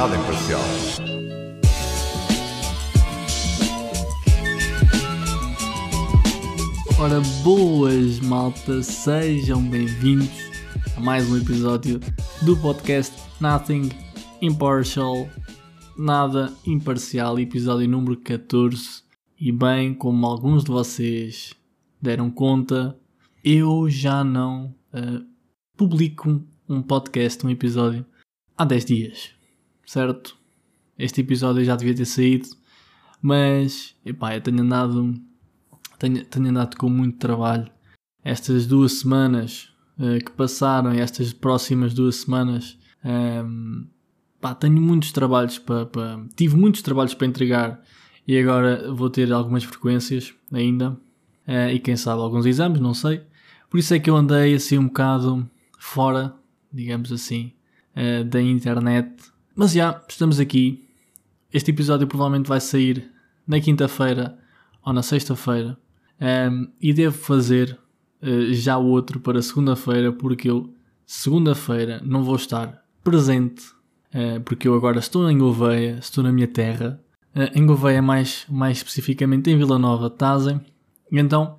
nada imparcial. Ora, boas malta, sejam bem-vindos a mais um episódio do podcast Nothing Impartial, nada imparcial, episódio número 14. E bem, como alguns de vocês deram conta, eu já não uh, publico um podcast, um episódio, há 10 dias, certo? Este episódio já devia ter saído, mas epá, eu tenho andado, tenho, tenho andado com muito trabalho. Estas duas semanas uh, que passaram e estas próximas duas semanas, um, ehm, pá, tenho muitos trabalhos para, para. Tive muitos trabalhos para entregar e agora vou ter algumas frequências ainda. Uh, e quem sabe alguns exames, não sei. Por isso é que eu andei assim um bocado fora, digamos assim, uh, da internet. Mas já, estamos aqui. Este episódio provavelmente vai sair na quinta-feira ou na sexta-feira. Um, e devo fazer uh, já outro para segunda-feira, porque eu, segunda-feira, não vou estar presente, uh, porque eu agora estou em Gouveia, estou na minha terra. em Gouveia, mais, mais especificamente em Vila Nova, Tazem. E então,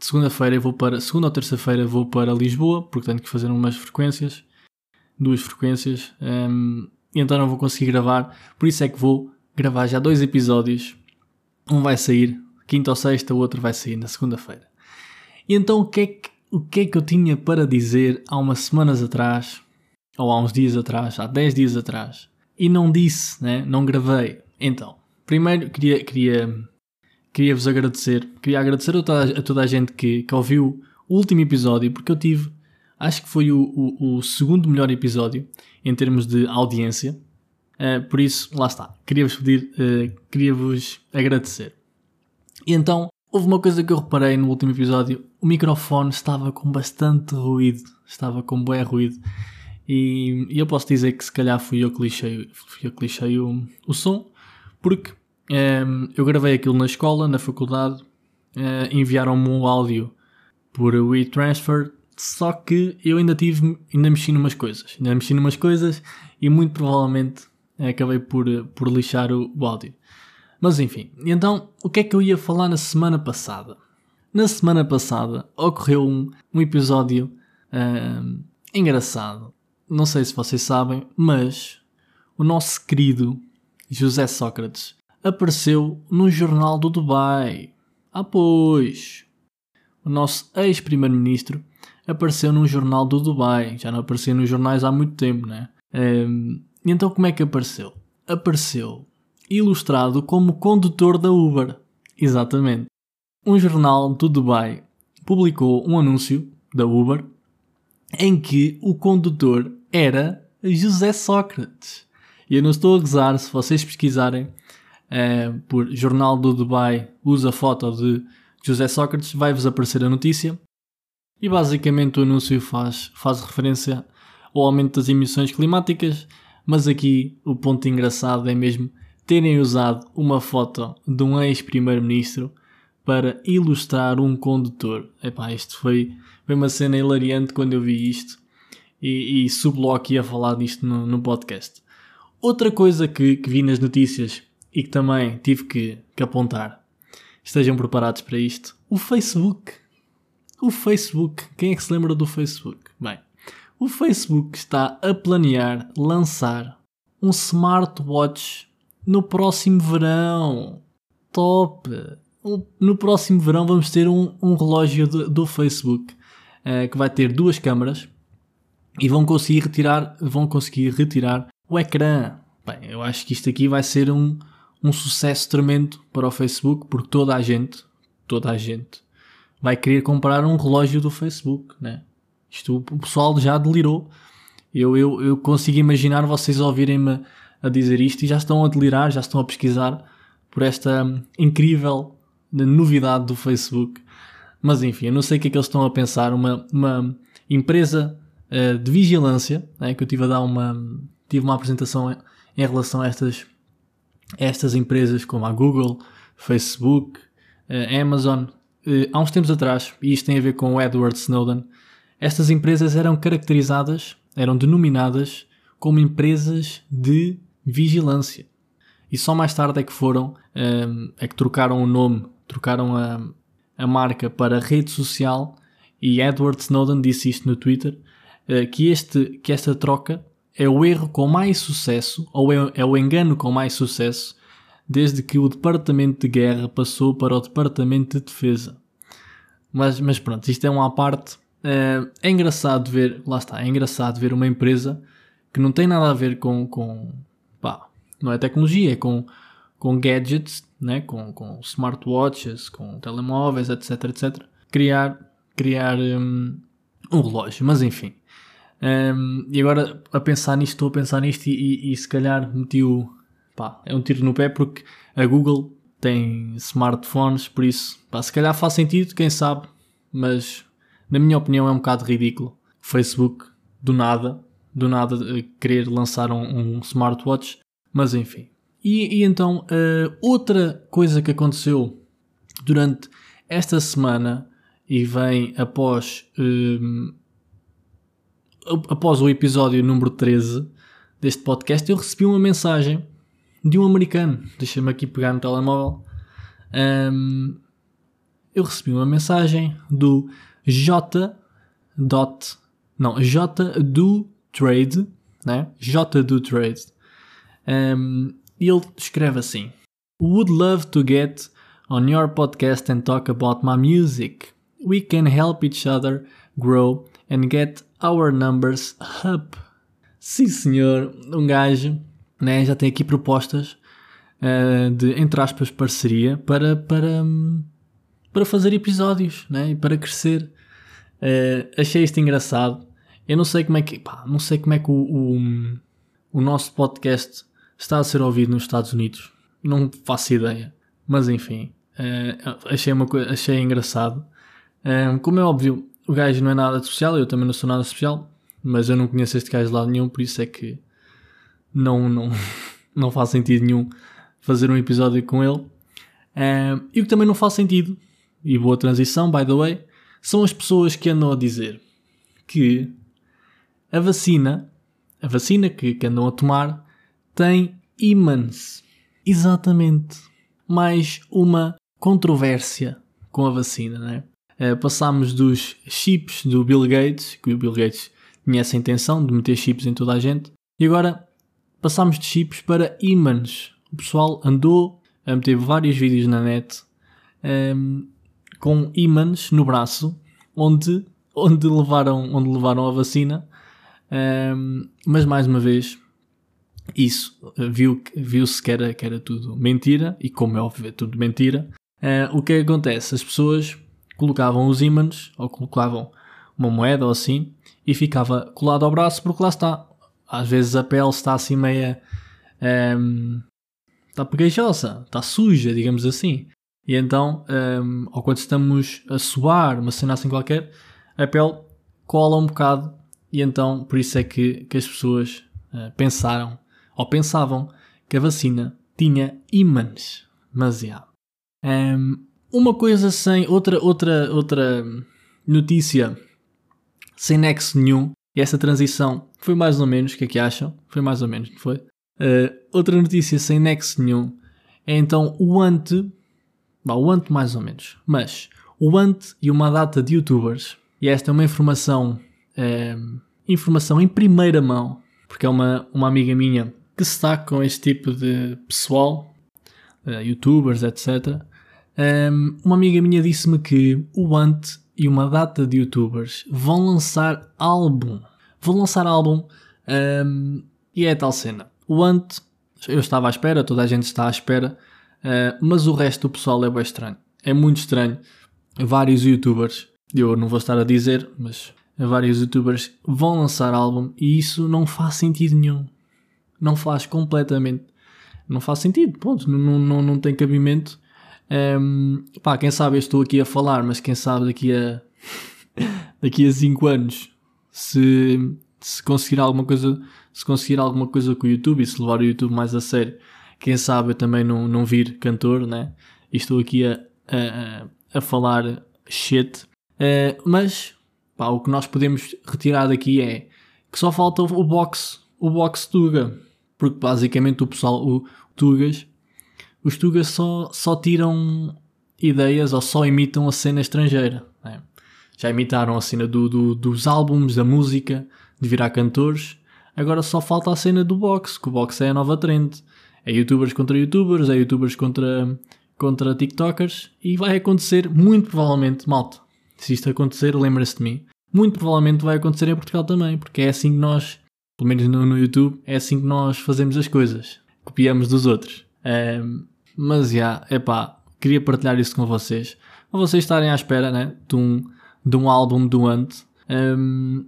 segunda-feira vou para, segunda ou terça-feira vou para Lisboa, porque tenho que fazer umas frequências, duas frequências, um, então não vou conseguir gravar, por isso é que vou gravar já dois episódios. Um vai sair quinta ou sexta, o outro vai sair na segunda-feira. E então o que, é que, o que é que eu tinha para dizer há umas semanas atrás, ou há uns dias atrás, há 10 dias atrás, e não disse, né? não gravei. Então, primeiro queria, queria queria-vos agradecer. Queria agradecer a toda a, toda a gente que, que, ouviu o último episódio, porque eu tive, acho que foi o, o, o segundo melhor episódio em termos de audiência. Uh, por isso, lá está. Queria-vos pedir, uh, queria-vos agradecer. E então, houve uma coisa que eu reparei no último episódio: o microfone estava com bastante ruído, estava com bom ruído. E, e, eu posso dizer que se calhar fui eu que lixei, fui eu que lixei o, o som, porque um, ehm, eu gravei aquilo na escola, na faculdade, uh, enviaram-me um áudio por WeTransfer, só que eu ainda tive, ainda mexi numas coisas, ainda mexi numas coisas e muito provavelmente acabei por, por lixar o, o áudio. Mas enfim, então o que é que eu ia falar na semana passada? Na semana passada ocorreu um, um episódio ehm, engraçado. Não sei se vocês sabem, mas o nosso querido José Sócrates apareceu no Jornal do Dubai. Ah, pois! O nosso ex-primeiro-ministro apareceu num jornal do Dubai. Já não aparecia nos jornais há muito tempo, né? Um, então, como é que apareceu? Apareceu ilustrado como condutor da Uber. Exatamente. Um jornal do Dubai publicou um anúncio da Uber em que o condutor era José Sócrates. E eu não estou a gozar, se vocês pesquisarem, é, por Jornal do Dubai usa foto de José Sócrates, vai-vos aparecer a notícia. E basicamente o anúncio faz, faz referência ao aumento das emissões climáticas, mas aqui o ponto engraçado é mesmo terem usado uma foto de um ex-primeiro-ministro para ilustrar um condutor. Epá, isto foi, foi uma cena hilariante quando eu vi isto e, e aqui a falar disto no, no podcast. Outra coisa que, que vi nas notícias e que também tive que, que apontar. Estejam preparados para isto. O Facebook. O Facebook. Quem é que se lembra do Facebook? Bem, o Facebook está a planear lançar um smartwatch no próximo verão. Top! No próximo verão vamos ter um, um relógio do, do Facebook uh, que vai ter duas câmaras e vão conseguir retirar, vão conseguir retirar o ecrã. Bem, eu acho que isto aqui vai ser um, um sucesso tremendo para o Facebook, porque toda a gente, toda a gente, vai querer comprar um relógio do Facebook, né? Isto o pessoal já delirou. Eu, eu, eu consigo imaginar vocês ouvirem-me a dizer isto e já estão a delirar, já estão a pesquisar por esta incrível novidade do Facebook. Mas enfim, eu não sei o que é que eles estão a pensar. Uma, uma empresa uh, de vigilância, né, que eu tive a dar uma, tive uma apresentação em relação a estas estas empresas como a Google, Facebook, a Amazon, há uns tempos atrás, e isto tem a ver com o Edward Snowden, estas empresas eram caracterizadas, eram denominadas como empresas de vigilância. E só mais tarde é que foram, um, é que trocaram o nome, trocaram a, a marca para rede social e Edward Snowden disse isto no Twitter, uh, que, este, que esta troca é o erro com mais sucesso, ou é, é o engano com mais sucesso, desde que o Departamento de Guerra passou para o Departamento de Defesa. Mas, mas pronto, isto é uma à parte. Uh, é engraçado ver, lá está, é engraçado ver uma empresa que não tem nada a ver com, com pá, não é tecnologia, é com, com gadgets, né? com, com smartwatches, com telemóveis, etc, etc, criar, criar um, um relógio, mas enfim. Um, e agora a pensar nisto, estou a pensar nisto e, e, e se calhar meti o, pá, é um tiro no pé porque a Google tem smartphones, por isso, pá, se calhar faz sentido, quem sabe, mas na minha opinião é um bocado ridículo. Facebook, do nada, do nada eh, querer lançar um, um smartwatch, mas enfim. E, e então, uh, outra coisa que aconteceu durante esta semana e vem após, uh, após o episódio número 13 deste podcast, eu recebi uma mensagem de um americano. Deixa-me aqui pegar no telemóvel. Um, eu recebi uma mensagem do J. Dot, não, J do Trade, né? J do Trade. Um, ele escreve assim: Would love to get on your podcast and talk about my music. We can help each other grow and get our numbers up. Sim, senhor, um gajo né, já tem aqui propostas uh, de, entre aspas, parceria para, para, para fazer episódios né, e para crescer. Uh, achei isto engraçado. Eu não sei como é que, pá, não sei como é que o, o, o, nosso podcast está a ser ouvido nos Estados Unidos. Não faço ideia. Mas enfim, uh, achei, uma achei engraçado. como é óbvio, o gajo não é nada especial, eu também não sou nada especial, mas eu não conheço este gajo de lado nenhum, por isso é que não, não, não faz sentido nenhum fazer um episódio com ele. Uh, e o que também não faz sentido, e boa transição, by the way, são as pessoas que andam a dizer que a vacina, a vacina que, que andam a tomar, tem ímãs. Exatamente. Mais uma controvérsia com a vacina, né? Uh, passámos dos chips do Bill Gates, que o Bill Gates tinha essa intenção de meter chips em toda a gente, e agora passámos de chips para ímãs. O pessoal andou a meter vários vídeos na net um, ehm, com ímãs no braço, onde, onde, levaram, onde levaram a vacina. Um, ehm, mas mais uma vez, isso viu, viu-se que era, que era tudo mentira, e como é óbvio, é tudo mentira. Uh, o é que acontece? As pessoas colocavam os ímãs, ou colocavam uma moeda ou assim, e ficava colado ao braço, porque lá está, às vezes a pele está assim meia. Um, ehm, está pegajosa, está suja, digamos assim. E então, um, ehm, ou quando estamos a suar, uma cena assim qualquer, a pele cola um bocado. E então, por isso é que, que as pessoas uh, pensaram, ou pensavam, que a vacina tinha ímãs. Mas, já. Um, uma coisa sem. Outra, outra, outra notícia sem nexo nenhum e essa transição foi mais ou menos, o que é que acham? Foi mais ou menos, não foi? Uh, outra notícia sem nexo nenhum é então o bah, o ante mais ou menos, mas o ante e uma data de youtubers, e esta é uma informação, uh, informação em primeira mão, porque é uma, uma amiga minha que se está com este tipo de pessoal, uh, youtubers, etc. Um, uma amiga minha disse-me que o Ant e uma data de youtubers vão lançar álbum. Vão lançar álbum um, e é a tal cena. O Ant, eu estava à espera, toda a gente está à espera, uh, mas o resto do pessoal é bem estranho. É muito estranho. Vários youtubers, eu não vou estar a dizer, mas vários youtubers vão lançar álbum e isso não faz sentido nenhum. Não faz completamente. Não faz sentido, ponto. Não, não, não tem cabimento um, pá, quem sabe eu estou aqui a falar, mas quem sabe daqui a daqui a 5 anos se, se conseguir alguma coisa se conseguir alguma coisa com o YouTube e se levar o YouTube mais a sério, quem sabe eu também não, não vir cantor, né? E estou aqui a, a, a falar shit. Uh, mas pá, o que nós podemos retirar daqui é que só falta o box, o box Tuga. porque basicamente o pessoal, o, o Tugas, os Tugas só, só tiram ideias ou só imitam a cena estrangeira. Né? Já imitaram a cena do, do, dos álbuns, da música, de virar cantores. Agora só falta a cena do boxe, que o boxe é a nova trend. É youtubers contra youtubers, é youtubers contra, contra tiktokers. E vai acontecer, muito provavelmente, malta. Se isto acontecer, lembre-se de mim. Muito provavelmente vai acontecer em Portugal também, porque é assim que nós, pelo menos no, no YouTube, é assim que nós fazemos as coisas. Copiamos dos outros. Um, mas já, é pá, queria partilhar isso com vocês. Para vocês estarem à espera né, de, um, de um álbum do Ant. Um,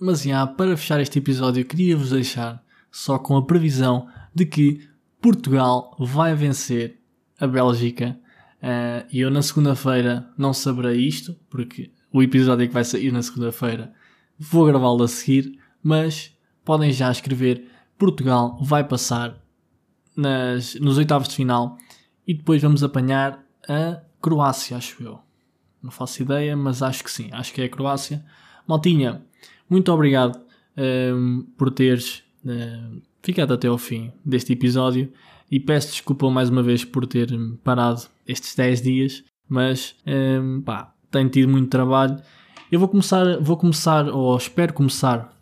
mas já, para fechar este episódio, queria-vos deixar só com a previsão de que Portugal vai vencer a Bélgica. Uh, e eu na segunda-feira não saberei isto, porque o episódio que vai sair na segunda-feira vou gravá-lo a seguir, mas podem já escrever Portugal vai passar nas, nos oitavos de final e depois vamos apanhar a Croácia, acho eu. Não faço ideia, mas acho que sim, acho que é a Croácia. Maltinha, muito obrigado um, ehm, por teres uh, ficado até ao fim deste episódio e peço desculpa mais uma vez por ter parado estes 10 dias, mas um, ehm, pá, tenho tido muito trabalho. Eu vou começar, vou começar, ou espero começar,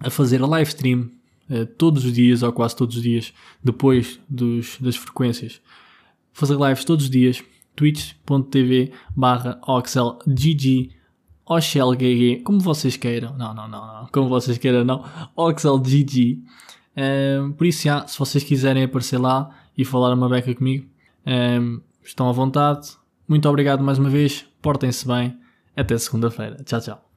a fazer a live stream uh, todos os dias, ou quase todos os dias, depois dos, das frequências fazer lives todos os dias, twitch.tv barra oxelgg oxelgg, como vocês queiram, não, não, não, não, como vocês queiram, não, oxelgg, um, por isso, já, se vocês quiserem aparecer lá e falar uma beca comigo, um, estão à vontade, muito obrigado mais uma vez, portem-se bem, até segunda-feira, tchau, tchau.